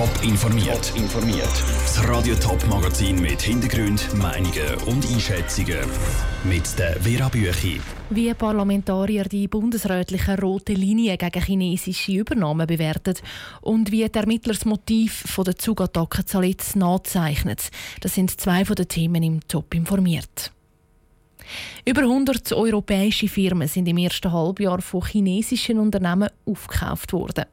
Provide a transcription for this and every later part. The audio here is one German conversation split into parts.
Top informiert. informiert. Das Radio Top Magazin mit Hintergrund, Meinungen und Einschätzungen mit der Vera Büchi. Wie Parlamentarier die bundesrätliche rote Linie gegen chinesische Übernahmen bewerten und wie der Ermittler das Motiv von der Zugattacke zuletzt nachzeichnet, das sind zwei von den Themen im Top informiert. Über 100 europäische Firmen sind im ersten Halbjahr von chinesischen Unternehmen aufgekauft worden.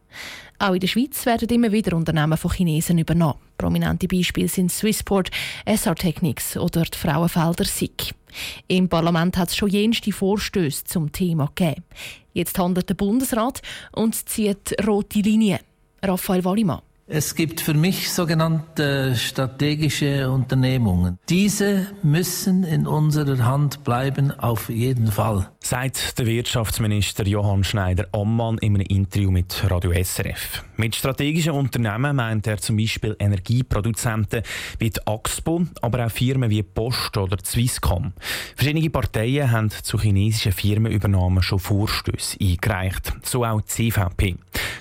Auch in der Schweiz werden immer wieder Unternehmen von Chinesen übernommen. Prominente Beispiele sind Swissport, SR Technics oder die Frauenfelder SICK. Im Parlament hat es schon jenste Vorstöße zum Thema gegeben. Jetzt handelt der Bundesrat und zieht rote Linien. Raphael Wallimann. Es gibt für mich sogenannte strategische Unternehmungen. Diese müssen in unserer Hand bleiben, auf jeden Fall. Sagt der Wirtschaftsminister Johann Schneider-Ammann in einem Interview mit Radio SRF. Mit strategischen Unternehmen meint er zum Beispiel Energieproduzenten wie die Axpo, aber auch Firmen wie Post oder Swisscom. Verschiedene Parteien haben zu chinesischen Firmenübernahmen schon Vorstöße eingereicht, so auch die CVP.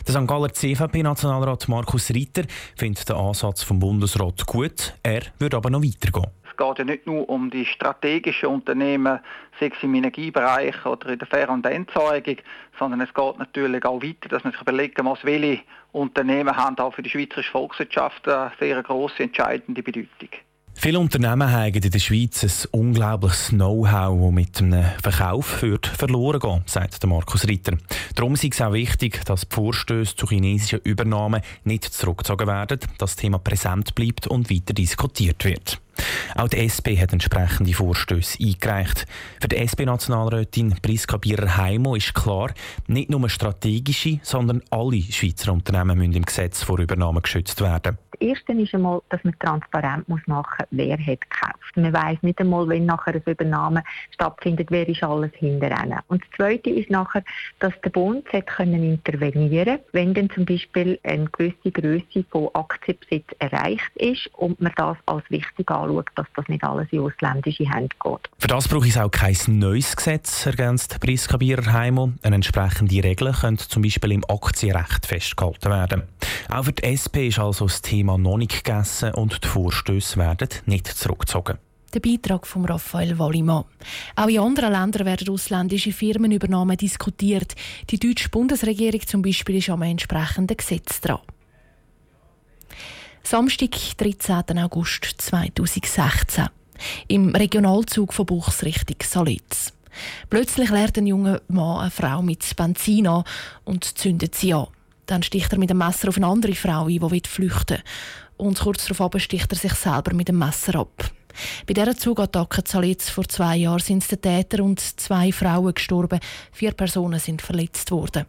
Der St. Galler CVP-Nationalrat Markus Reiter findet den Ansatz vom Bundesrat gut. Er würde aber noch weitergehen. Es geht ja nicht nur um die strategischen Unternehmen, sei es im Energiebereich oder in der Fair- und Entsorgung, sondern es geht natürlich auch weiter, dass man sich überlegen muss, welche Unternehmen haben auch für die schweizerische Volkswirtschaft eine sehr grosse, entscheidende Bedeutung. Viele Unternehmen haben in der Schweiz ein unglaubliches Know-how, das mit einem Verkauf wird verloren gehen, sagt Markus Ritter. Darum ist es auch wichtig, dass die Vorstöße zu chinesischen Übernahmen nicht zurückgezogen werden, dass das Thema präsent bleibt und weiter diskutiert wird. Auch die SP hat entsprechende Vorstöße eingereicht. Für die SP-Nationalrätin Priska Bierer-Heimo ist klar, nicht nur strategische, sondern alle Schweizer Unternehmen müssen im Gesetz vor Übernahmen geschützt werden. Das Erste ist einmal, dass man transparent muss machen muss, wer hat gekauft. Man weiß nicht einmal, wenn nachher eine Übernahme stattfindet, wer ist alles hinterher. Und das Zweite ist nachher, dass der Bund können intervenieren wenn dann zum Beispiel eine gewisse Größe von Aktienbesitz erreicht ist und man das als wichtig anschaut, dass das nicht alles in ausländische Hände geht. Für das brauche es auch kein neues Gesetz, ergänzt Priska Biererheimo. Eine entsprechende Regel könnte zum Beispiel im Aktienrecht festgehalten werden. Auch für die SP ist also das Thema Thema noch nicht gegessen und die Vorstöße werden nicht zurückgezogen. Der Beitrag von Raphael Wallimann. Auch in anderen Ländern werden ausländische Firmenübernahmen diskutiert. Die deutsche Bundesregierung zum Beispiel ist am entsprechenden Gesetz dran. Samstag, 13. August 2016. Im Regionalzug von Buchs Richtung Salitz. Plötzlich lernt ein junger Mann eine Frau mit Benzin an und zündet sie an. Dann sticht er mit dem Messer auf eine andere Frau ein, die flüchten will. Und kurz darauf sticht er sich selber mit dem Messer ab. Bei dieser Zugattacke Zalitz vor zwei Jahren sind der Täter und zwei Frauen gestorben. Vier Personen sind verletzt worden.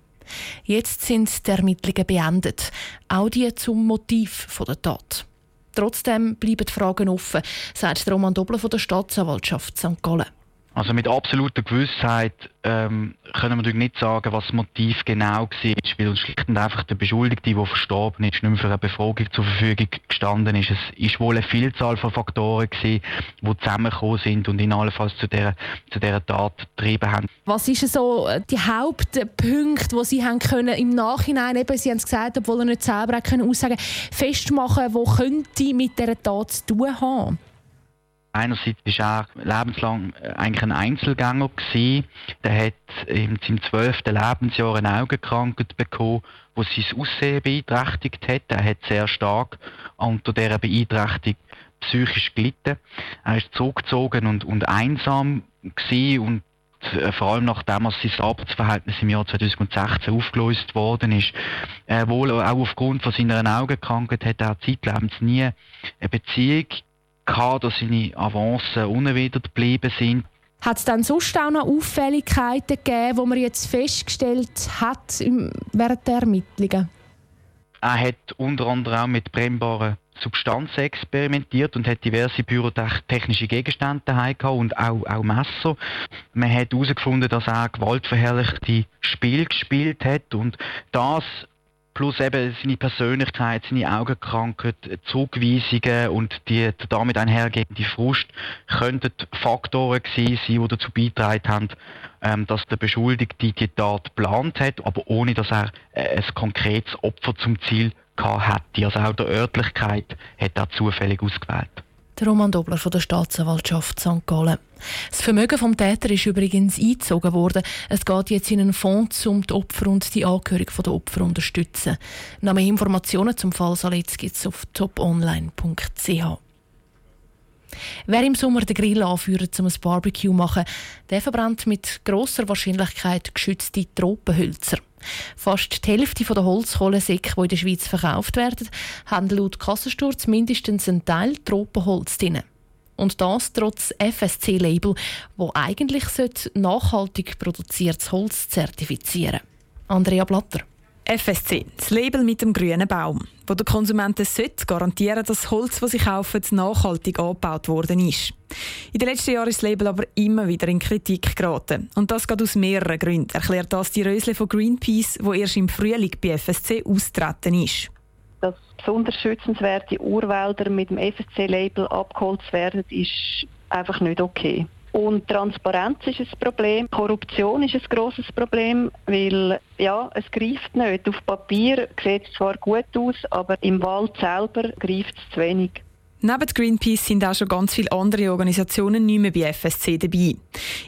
Jetzt sind die Ermittlungen beendet. Auch die zum Motiv der Tat. Trotzdem bleiben Fragen offen, sagt Roman Dobler von der Staatsanwaltschaft St. Gallen. Also mit absoluter Gewissheit ähm, können wir natürlich nicht sagen, was das Motiv genau war, weil schlicht und einfach der Beschuldigte, der verstorben ist, nicht mehr für eine Befragung zur Verfügung gestanden ist. Es ist wohl eine Vielzahl von Faktoren die zusammengekommen sind und ihn allenfalls zu dieser, zu dieser Tat getrieben haben. Was ist so äh, die Hauptpunkte, die Sie haben können im Nachhinein, eben, Sie haben es gesagt, obwohl er nicht selber können aussagen festmachen, wo könnte mit dieser Tat zu tun haben? Einerseits war er lebenslang äh, eigentlich ein Einzelgänger gewesen. Der hat in seinem zwölften Lebensjahr eine Augenkrankheit bekommen, wo sein Aussehen beeinträchtigt hat. Er hat sehr stark unter dieser Beeinträchtigung psychisch gelitten. Er ist zurückgezogen und, und einsam gewesen und äh, vor allem nachdem sein Arbeitsverhältnis im Jahr 2016 aufgelöst worden ist, äh, wohl auch aufgrund von seiner Augenkrankheit hat er zeitlebens nie eine Beziehung gehabt, dass seine Avancen unerwidert geblieben sind. Hat es dann sonst auch noch Auffälligkeiten gegeben, die man jetzt festgestellt hat während der Ermittlungen? Er hat unter anderem auch mit brennbaren Substanzen experimentiert und hat diverse pyrotechnische Gegenstände daheim und auch, auch Messer. Man hat herausgefunden, dass er gewaltverherrlichte Spiel gespielt hat und das plus eben seine Persönlichkeit, seine Augenkrankheit, Zurückweisungen und die damit einhergehende Frust könnten Faktoren gewesen sein, die dazu beigetragen haben, ähm, dass der Beschuldigte die Tat geplant hat, aber ohne dass er äh, ein konkretes Opfer zum Ziel hätte. Also auch der Örtlichkeit hat er zufällig ausgewählt. Der Roman Dobler von der Staatsanwaltschaft St. Gallen. Das Vermögen vom Täter ist übrigens eingezogen worden. Es geht jetzt in einen Fonds, um die Opfer und die Angehörigen der Opfer zu unterstützen. Noch mehr Informationen zum Fall Salitz gibt es auf toponline.ch. Wer im Sommer den Grill anführt, um ein Barbecue zu machen, der verbrennt mit grosser Wahrscheinlichkeit geschützte Tropenhölzer. Fast die Hälfte der Holzkohlensäcke, die in der Schweiz verkauft werden, haben laut Kassensturz mindestens einen Teil Tropenholz drin. Und das trotz FSC-Label, wo eigentlich nachhaltig produziertes Holz zertifizieren Andrea Blatter. FSC, das Label mit dem grünen Baum, wo der Konsument sollte garantieren, dass das Holz, das sie kaufen, nachhaltig angebaut worden ist. In den letzten Jahren ist das Label aber immer wieder in Kritik geraten. Und das geht aus mehreren Gründen, erklärt das die Rösle von Greenpeace, wo erst im Frühling bei FSC austreten ist. Dass besonders schützenswerte Urwälder mit dem FSC-Label abgeholzt werden, ist einfach nicht okay. Und Transparenz ist ein Problem, Korruption ist ein grosses Problem, weil ja, es greift nicht. Auf Papier sieht es zwar gut aus, aber im Wald selber greift es zu wenig. Neben Greenpeace sind auch schon ganz viele andere Organisationen nicht mehr bei FSC dabei.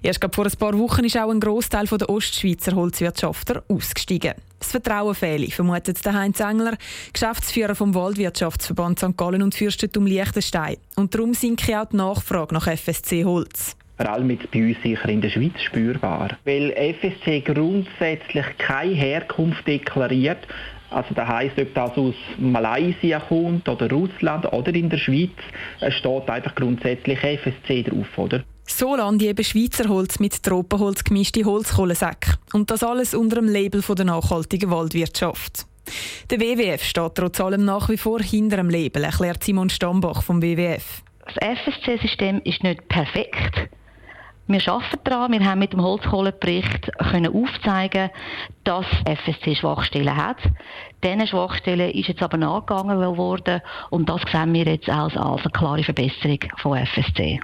Erst vor ein paar Wochen ist auch ein Großteil der Ostschweizer Holzwirtschaftler ausgestiegen. Das Vertrauen fehle, vermutet Heinz Engler, Geschäftsführer vom Waldwirtschaftsverband St. Gallen und Fürstentum Liechtenstein. Und darum sinke auch die Nachfrage nach FSC Holz vor allem jetzt bei uns sicher in der Schweiz spürbar. Weil FSC grundsätzlich keine Herkunft deklariert. Also das heisst, ob das aus Malaysia kommt oder Russland oder in der Schweiz, es steht einfach grundsätzlich FSC drauf, oder? So lande eben Schweizer Holz mit Tropenholz gemischte Holzkohlensäcke. Und das alles unter dem Label von der nachhaltigen Waldwirtschaft. Der WWF steht trotz allem nach wie vor hinter dem Label, erklärt Simon Stambach vom WWF. Das FSC-System ist nicht perfekt. Wir arbeiten daran. Wir haben mit dem Holzkohlenbericht können aufzeigen, dass FSC Schwachstellen hat. Diese Schwachstellen ist jetzt aber nachgegangen worden und das sehen wir jetzt als, als eine klare Verbesserung von FSC.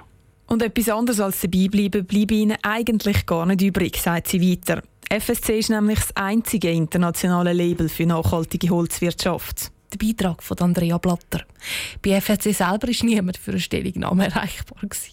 Und etwas anderes als dabei bleiben, bleibt Ihnen eigentlich gar nicht übrig, sagt sie weiter. FSC ist nämlich das einzige internationale Label für nachhaltige Holzwirtschaft. Der Beitrag von Andrea Blatter. Bei FSC selber war niemand für eine Stellungnahme erreichbar. Gewesen.